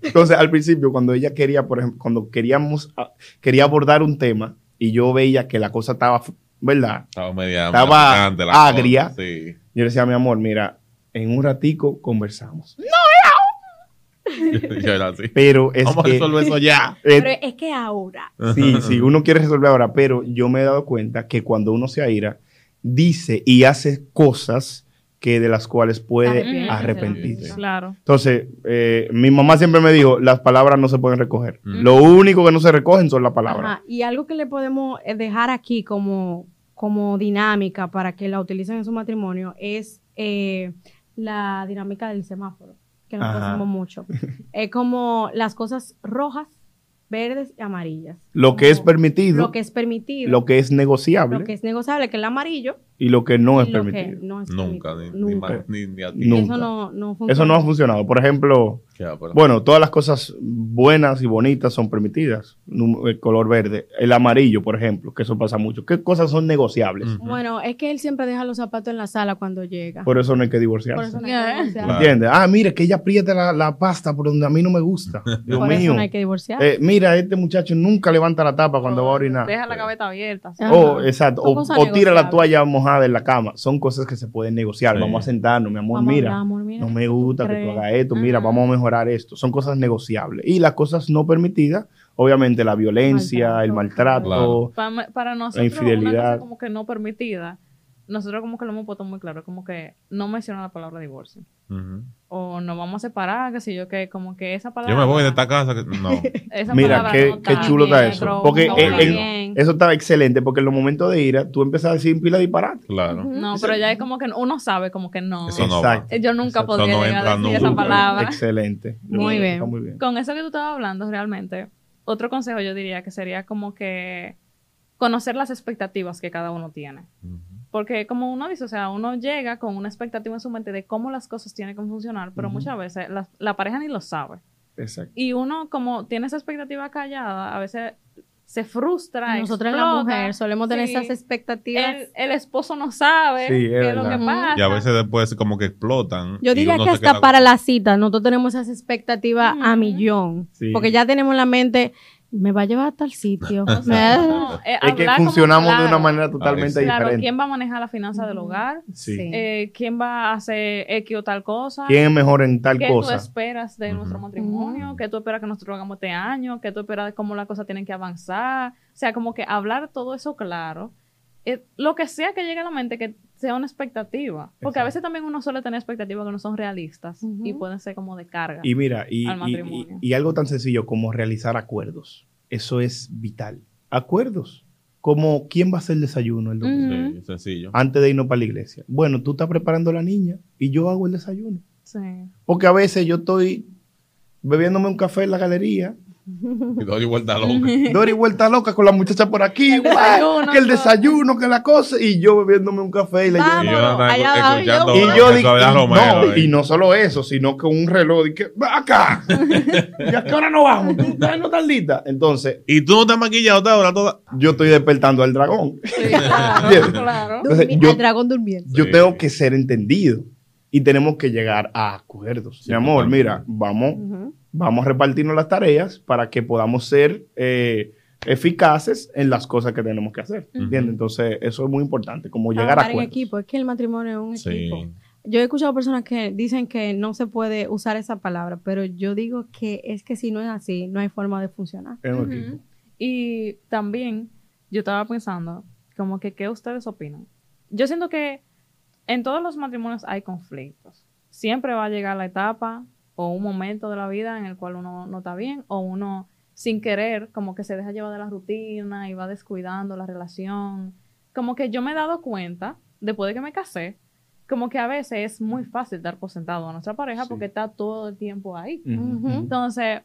Entonces, al principio, cuando ella quería, por ejemplo, cuando queríamos, ah, quería abordar un tema y yo veía que la cosa estaba, ¿verdad? Estaba media Estaba agria. Sí. Yo le decía, mi amor, mira, en un ratico conversamos. ¡No, yo era así. Pero es Vamos que, a resolver eso ya. Pero es que ahora. Sí, sí, uno quiere resolver ahora, pero yo me he dado cuenta que cuando uno se aira, dice y hace cosas que de las cuales puede arrepentirse. Claro. Entonces, eh, mi mamá siempre me dijo, las palabras no se pueden recoger. Lo único que no se recogen son las palabras. Y algo que le podemos eh, dejar aquí como, como dinámica para que la utilicen en su matrimonio es eh, la dinámica del semáforo, que nos hacemos mucho. es como las cosas rojas verdes y amarillas. Lo que es permitido. Lo que es permitido. Lo que es negociable. Lo que es negociable, que es el amarillo. Y lo que no es permitido. nunca, ni, nunca. Ni, ni, Eso no, no Eso no ha funcionado. Por ejemplo, bueno, todas las cosas buenas y bonitas son permitidas. El color verde. El amarillo, por ejemplo, que eso pasa mucho. ¿Qué cosas son negociables? Bueno, es que él siempre deja los zapatos en la sala cuando llega. Por eso no hay que divorciarse. Por eso no hay que divorciarse. ¿Entiendes? Ah, mire, que ella apriete la, la, pasta por donde a mí no me gusta. Dios por mío. Eso no hay que divorciarse. Eh, mira, este muchacho nunca levanta la tapa cuando va a orinar. Deja la gaveta abierta. Oh, exacto. O, o, tira la toalla mojada en la cama. Son cosas que se pueden negociar. Vamos a sentarnos, mi amor, mira, amor, mira. No me gusta que tú hagas esto. Mira, vamos a mejorar esto. Son cosas negociables. Y las cosas no permitidas, obviamente la violencia, el maltrato, para, nosotros, la infidelidad. Una cosa como que no permitida, nosotros como que lo hemos puesto muy claro, como que no menciona la palabra divorcio. O nos vamos a separar, que sé yo, que como que esa palabra... Yo me voy de esta casa, que no. Mira, qué, qué chulo está eso. Porque eso está excelente, porque en los momentos de ira, tú empiezas a decir pila disparate. Claro. No, pero ya es como que uno sabe como que no. Eso no Yo nunca podría llegar a decir esa palabra. Excelente. Muy bien. muy bien. Con eso que tú estabas hablando, realmente, otro consejo yo diría que sería como que conocer las expectativas que cada uno tiene. Porque como uno dice, o sea, uno llega con una expectativa en su mente de cómo las cosas tienen que funcionar, pero muchas veces la, pareja ni lo sabe. Exacto. Y uno como tiene esa expectativa callada, a veces se frustra. Nosotros la mujer solemos tener esas expectativas. El, esposo no sabe qué es, lo que pasa. Y a veces después como que explotan. Yo diría que hasta para la cita nosotros tenemos esas expectativas a millón. Porque ya tenemos en la mente, me va a llevar a tal sitio. Eh, es que funcionamos de una manera totalmente diferente. ¿quién va a manejar la finanza del hogar? Sí. Eh, ¿Quién va a hacer X o tal cosa? ¿Quién es mejor en tal cosa? ¿Qué tú esperas de nuestro matrimonio? ¿Qué tú esperas que nosotros hagamos este año? ¿Qué tú esperas de cómo las cosas tienen que avanzar? O sea, como que hablar todo eso claro. Eh, lo que sea que llegue a la mente, que sea una expectativa. Porque a veces también uno suele tener expectativas que no son realistas y pueden ser como de carga. Y mira, y, y, algo tan sencillo como realizar acuerdos. Eso es vital. Acuerdos. Como quién va a hacer el desayuno el domingo. Sí, sencillo. Antes de irnos para la iglesia. Bueno, tú estás preparando a la niña y yo hago el desayuno. Sí. Porque a veces yo estoy bebiéndome un café en la galería y Dori vuelta loca. Dori vuelta loca con la muchacha por aquí, el que el desayuno, que la cosa, y yo bebiéndome un café y le y yo, y yo dije, no, y no solo eso, sino que un reloj, y que, acá, y a qué hora no vamos, tú no estás lista. Entonces, y tú no estás maquillado ahora toda. Yo estoy despertando al dragón. Sí, claro, claro. el dragón durmiendo. Yo tengo que ser entendido y tenemos que llegar a acuerdos. Mi amor, mira, vamos vamos a repartirnos las tareas para que podamos ser eh, eficaces en las cosas que tenemos que hacer. Entonces, eso es muy importante, como llegar a acuerdos. en equipo, es que el matrimonio es un equipo. Yo he escuchado personas que dicen que no se puede usar esa palabra, pero yo digo que es que si no es así, no hay forma de funcionar. Y también yo estaba pensando, como que, ¿qué ustedes opinan? Yo siento que en todos los matrimonios hay conflictos. Siempre va a llegar la etapa o un momento de la vida en el cual uno no está bien o uno sin querer como que se deja llevar de la rutina y va descuidando la relación. Como que yo me he dado cuenta, después de que me casé, como que a veces es muy fácil dar por sentado a nuestra pareja porque está todo el tiempo ahí. Entonces,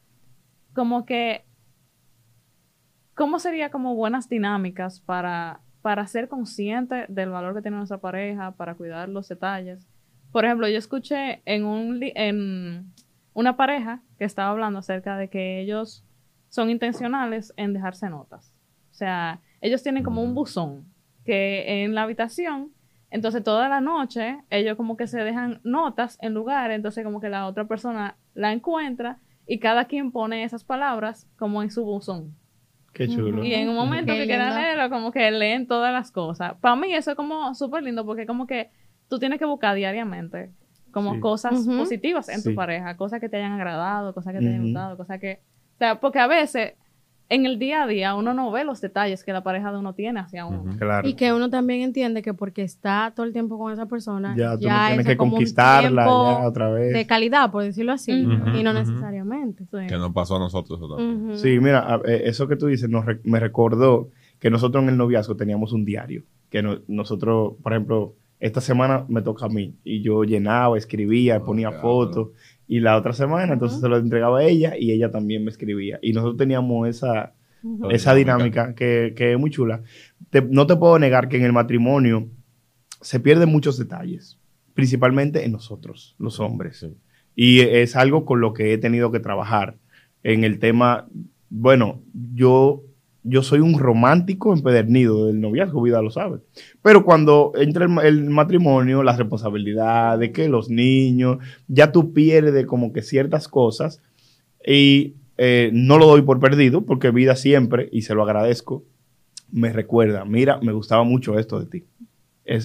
como que, ¿cómo sería como buenas dinámicas para, para ser consciente del valor que tiene nuestra pareja, para cuidar los detalles? por ejemplo, yo escuché en, un, en una pareja que estaba hablando acerca de que ellos son intencionales en dejarse notas. O sea, ellos tienen como un buzón que en la habitación, entonces toda la noche ellos como que se dejan notas en lugares, entonces como que la otra persona la encuentra y cada quien pone esas palabras como en su buzón. Qué chulo. Y en un momento que quieran leerlo, como que leen todas las cosas. Para mí eso es como súper lindo porque como que tú tienes que buscar diariamente como cosas positivas en tu pareja, cosas que te hayan agradado, cosas que te hayan gustado, cosas que... O sea, porque a veces en el día a día uno no ve los detalles que la pareja de uno tiene hacia uno. Y que uno también entiende que porque está todo el tiempo con esa persona, ya, tú tienes que conquistarla ya otra vez. De calidad, por decirlo así, y no necesariamente. Que nos pasó a nosotros. Sí, mira, eh, eso que tú dices me recordó que nosotros en el noviazgo teníamos un diario, que nosotros, por ejemplo, esta semana me toca a mí, y yo llenaba, escribía, ponía fotos, y la otra semana, entonces se lo entregaba a ella y ella también me escribía. Y nosotros teníamos esa, esa dinámica. que, que, es muy chula. no te puedo negar que en el matrimonio se pierden muchos detalles, principalmente en nosotros, los hombres. Y es algo con lo que he tenido que trabajar en el tema, bueno, yo yo soy un romántico empedernido del noviazgo, vida lo sabe. Pero cuando entra el, matrimonio, la responsabilidad de que los niños, ya tú pierdes como que ciertas cosas y eh, no lo doy por perdido porque vida siempre, y se lo agradezco, me recuerda, mira, me gustaba mucho esto de ti.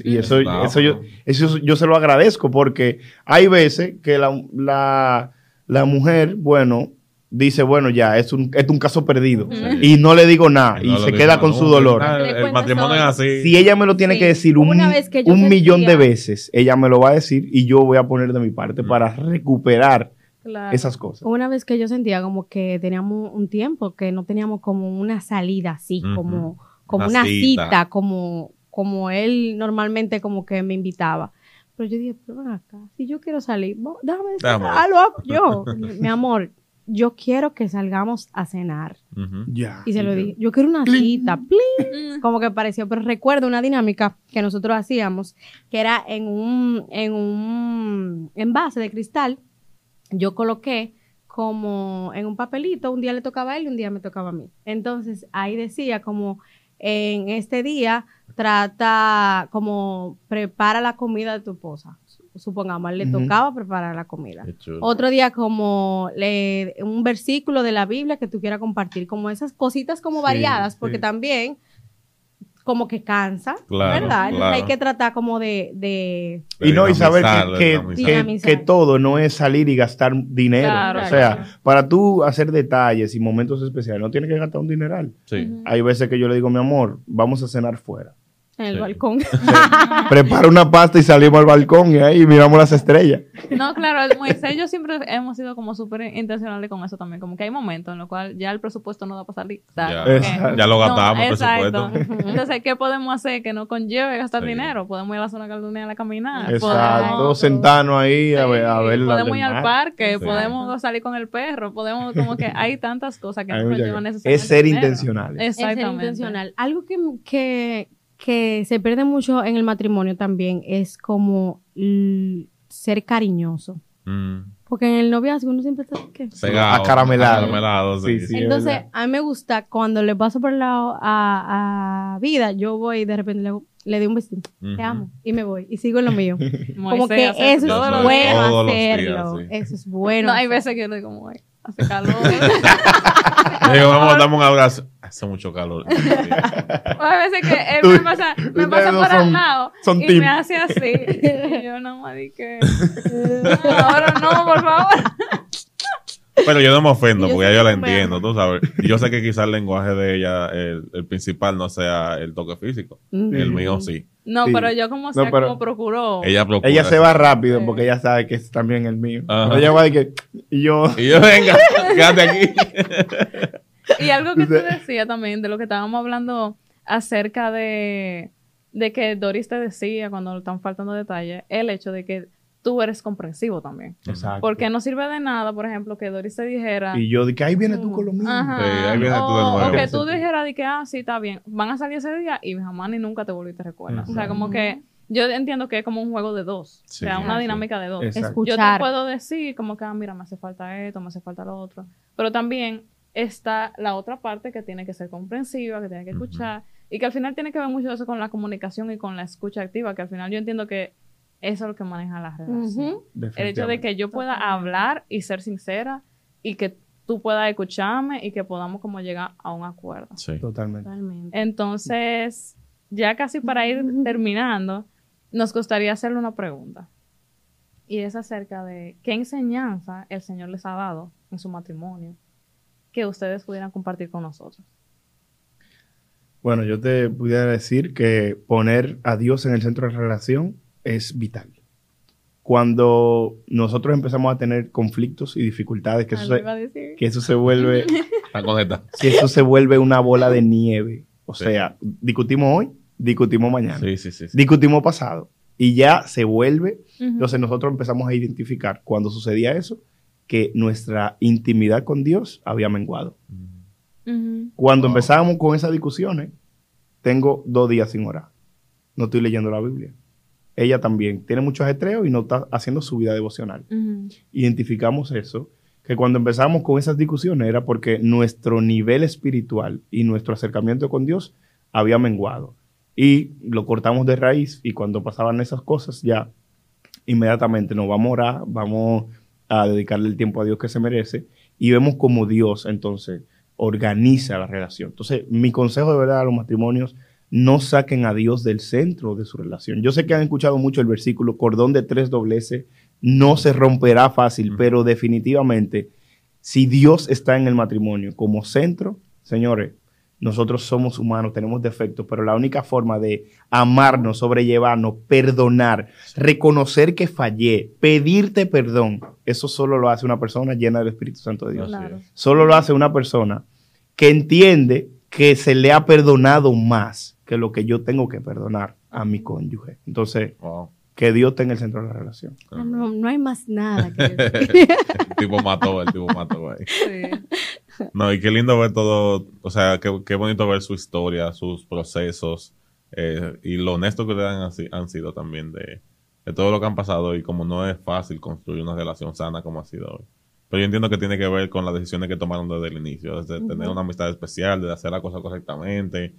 y eso, eso, yo, eso yo se lo agradezco porque hay veces que la, la, la mujer, bueno, dice, bueno, ya, es un, es un caso perdido. Y no le digo nada. Y, se queda con su dolor. El matrimonio es así. Si ella me lo tiene que decir un, un millón de veces, ella me lo va a decir y yo voy a poner de mi parte para recuperar esas cosas. Una vez que yo sentía como que teníamos un tiempo, que no teníamos como una salida así, como, como una, cita. como, como él normalmente como que me invitaba. Pero yo dije, pero ven acá, si yo quiero salir, déjame decir, yo. Mi amor, yo quiero que salgamos a cenar. Ya. Y se lo dije, yo quiero una cita, please. Como que pareció, pero recuerdo una dinámica que nosotros hacíamos, que era en un, en un envase de cristal, yo coloqué como en un papelito, un día le tocaba a él y un día me tocaba a mí. Entonces ahí decía como en este día trata como prepara la comida de tu esposa supongamos, le tocaba preparar la comida. Otro día como le, un versículo de la Biblia que tú quieras compartir, como esas cositas como variadas, porque también como que cansa, ¿verdad? hay que tratar como de... y no, y saber que, que, todo no es salir y gastar dinero. o sea, para tú hacer detalles y momentos especiales, no tienes que gastar un dineral. Hay veces que yo le digo, mi amor, vamos a cenar fuera. En el balcón. Prepara una pasta y salimos al balcón y ahí miramos las estrellas. No, claro, Moisés yo siempre hemos sido como súper intencionales con eso también. Como que hay momentos en los cuales ya el presupuesto no da para salir. Ya, lo gastamos, presupuesto. Entonces, ¿qué podemos hacer que no conlleve gastar dinero? Podemos ir a la zona caldunea a caminar. Exacto, podemos, sentarnos ahí a ver, a ver Podemos ir al parque, podemos salir con el perro, podemos, como que hay tantas cosas que no conllevan necesariamente. Es ser intencional. Exactamente. Es ser intencional. Algo que, que que se pierde mucho en el matrimonio también es como ser cariñoso. Mm. Porque en el noviazgo uno siempre está ¿qué? Pegado, acaramelado. sí, sí, Entonces, a mí me gusta cuando le paso por el lado a, Vida, yo voy y de repente le, le doy un besito. Te amo. Y me voy. Y sigo en lo mío. como que eso es bueno hacerlo. Eso es bueno. No, hay veces que yo digo, como, hace calor. digo, vamos, dame un abrazo. Hace mucho calor. a veces que él me pasa, me pasa por al lado y me hace así. Y yo no me di que. ahora no, por favor. Pero yo no me ofendo porque ya yo la entiendo, tú sabes. Y yo sé que quizás el lenguaje de ella, el, principal, no sea el toque físico. El mío sí. No, pero yo como sea, como procuró. Ella procura. Ella se va rápido porque ella sabe que es también el mío. ella va de que. Y yo. Y yo, venga, quédate aquí. y algo que tú decías también, de lo que estábamos hablando acerca de, de que Doris te decía cuando están faltando detalles, el hecho de que tú eres comprensivo también. Exacto. Porque no sirve de nada, por ejemplo, que Doris te dijera... Y yo, de que ahí viene tú con lo mismo. ahí viene tú de nuevo. O que tú dijeras de que, ah, sí, está bien. Van a salir ese día y jamás ni nunca te volviste a recordar. O sea, como que yo entiendo que es como un juego de dos, o sea, una dinámica de dos. Escuchar. Yo te puedo decir como que, ah, mira, me hace falta esto, me hace falta lo otro, pero también está la otra parte que tiene que ser comprensiva, que tiene que escuchar y que al final tiene que ver mucho eso con la comunicación y con la escucha activa, que al final yo entiendo que eso es lo que maneja la relación. El hecho de que yo pueda hablar y ser sincera y que tú puedas escucharme y que podamos como llegar a un acuerdo. Sí. Totalmente. Entonces, ya casi para ir terminando, nos gustaría hacerle una pregunta. Y es acerca de qué enseñanza el Señor les ha dado en su matrimonio que ustedes pudieran compartir con nosotros. Bueno, yo te pudiera decir que poner a Dios en el centro de la relación es vital. Cuando nosotros empezamos a tener conflictos y dificultades, que, eso se, que eso se vuelve que eso se vuelve una bola de nieve. O sea, discutimos hoy, discutimos mañana, discutimos pasado y ya se vuelve. Entonces nosotros empezamos a identificar cuando sucedía eso que nuestra intimidad con Dios había menguado. Cuando empezábamos con esas discusiones, tengo dos días sin orar. No estoy leyendo la Biblia. Ella también tiene muchos ajetreos y no está haciendo su vida devocional. Identificamos eso, que cuando empezamos con esas discusiones era porque nuestro nivel espiritual y nuestro acercamiento con Dios había menguado. Y lo cortamos de raíz y cuando pasaban esas cosas ya inmediatamente nos vamos a orar, vamos a dedicarle el tiempo a Dios que se merece y vemos como Dios entonces organiza la relación. Entonces, mi consejo de verdad a los matrimonios, no saquen a Dios del centro de su relación. Yo sé que han escuchado mucho el versículo, cordón de tres dobleces no se romperá fácil, pero definitivamente, si Dios está en el matrimonio como centro, señores, nosotros somos humanos, tenemos defectos, pero la única forma de amarnos, sobrellevarnos, perdonar, reconocer que fallé, pedirte perdón, eso solo lo hace una persona llena del Espíritu Santo de Dios. Solo lo hace una persona que entiende que se le ha perdonado más que lo que yo tengo que perdonar a mi cónyuge. Entonces, que Dios tenga el centro de la relación. No, hay más nada que decir. el tipo mató, el tipo mató ahí. No, y qué lindo ver todo, o sea, qué, bonito ver su historia, sus procesos, eh, y lo honesto que han, han sido también de, todo lo que han pasado y como no es fácil construir una relación sana como ha sido hoy. Pero yo entiendo que tiene que ver con las decisiones que tomaron desde el inicio, desde tener una amistad especial, de hacer la cosa correctamente.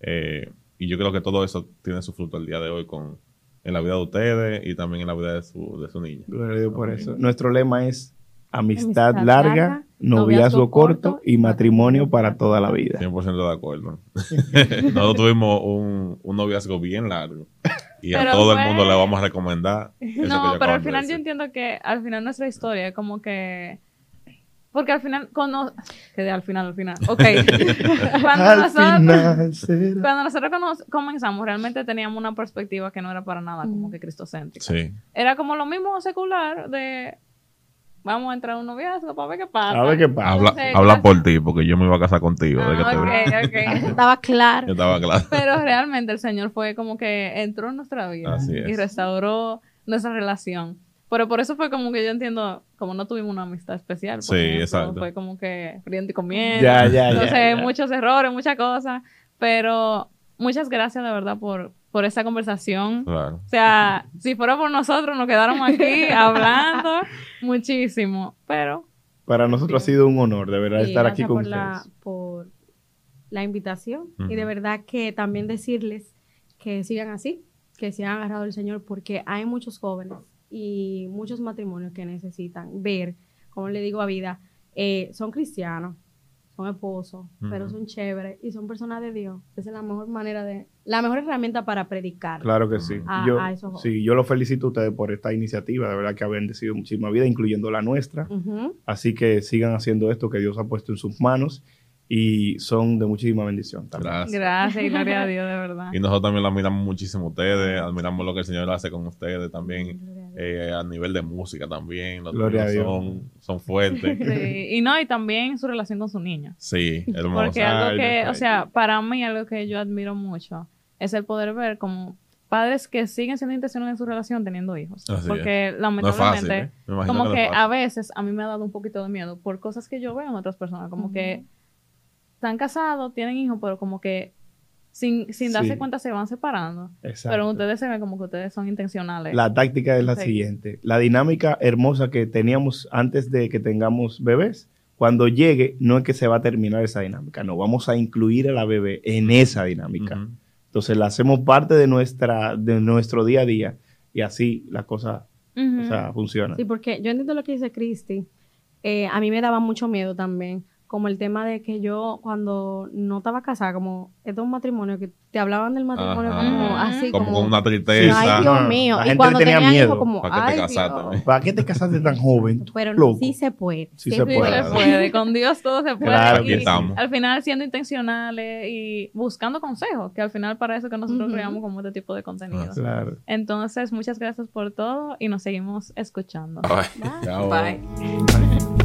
Eh, y yo creo que todo eso tiene su fruto el día de hoy con, en la vida de ustedes y también en la vida de su, de su niña. Gloria por eso. Nuestro lema es amistad, larga, noviazgo, corto y matrimonio para toda la vida. 100% de acuerdo. Nosotros tuvimos un, un, noviazgo bien largo y a todo el mundo le vamos a recomendar. no, pero al final yo entiendo que al final nuestra historia es como que porque al final, cuando, al final, al final, ok. cuando, nosotros, cuando nosotros comenzamos, realmente teníamos una perspectiva que no era para nada como que cristocéntrica. Sí. Era como lo mismo secular de, vamos a entrar a un noviazgo para ver qué pasa. A ver qué pasa. Habla, por ti, porque yo me iba a casar contigo. Ah, estaba claro. estaba claro. Pero realmente el Señor fue como que entró en nuestra vida y restauró nuestra relación. Pero por eso fue como que yo entiendo, como no tuvimos una amistad especial. Sí, exacto. Fue como que friente y comiendo. Ya, ya, Entonces, muchos errores, muchas cosas. Pero muchas gracias de verdad por, por esta conversación. Claro. O sea, si fuera por nosotros, nos quedáramos aquí hablando muchísimo. Pero. Para nosotros ha sido un honor, de verdad, estar aquí con por ustedes. La, por la invitación. Y de verdad que también decirles que sigan así, que sigan agarrado el Señor, porque hay muchos jóvenes y muchos matrimonios que necesitan ver, como le digo a vida, eh, son cristianos, son esposos, pero son chéveres y son personas de Dios. Esa es la mejor manera de, la mejor herramienta para predicar. Claro que sí. yo, sí, yo lo felicito a ustedes por esta iniciativa, de verdad que han bendecido muchísima vida, incluyendo la nuestra. Así que sigan haciendo esto que Dios ha puesto en sus manos y son de muchísima bendición. También. Gracias. Gracias y gloria a Dios, de verdad. Y nosotros también lo admiramos muchísimo a ustedes, admiramos lo que el Señor hace con ustedes también, eh, a nivel de música también. Los gloria a Dios. Son, son fuertes. Sí. Y no, y también su relación con su niña. Sí, hermoso. Porque algo que, o sea, para mí algo que yo admiro mucho es el poder ver como padres que siguen siendo intencionales en su relación teniendo hijos. porque lamentablemente, ¿eh? como que, a veces a mí me ha dado un poquito de miedo por cosas que yo veo en otras personas, como que están casados, tienen hijos, pero como que sin, sin darse cuenta se van separando. Exacto. Pero ustedes se ven como que ustedes son intencionales. La táctica es la siguiente. La dinámica hermosa que teníamos antes de que tengamos bebés, cuando llegue, no es que se va a terminar esa dinámica, no, vamos a incluir a la bebé en esa dinámica. Entonces la hacemos parte de, nuestra, de nuestro día a día y así la cosa funciona. Sí, porque yo entiendo lo que dice Cristi. Eh, a mí me daba mucho miedo también como el tema de que yo cuando no estaba casada, como esto es un matrimonio que te hablaban del matrimonio como así como, como con una tristeza. Ay, Dios mío. La y cuando tenía miedo. como, ¿Para qué te casaste? ¿Para qué te casaste tan joven? Pero no, sí se puede. Sí, se, puede. se puede. Con Dios todo se puede. Claro, y al final siendo intencionales y buscando consejos, que al final para eso que nosotros creamos como este tipo de contenido. claro. Entonces, muchas gracias por todo y nos seguimos escuchando. Bye. Bye.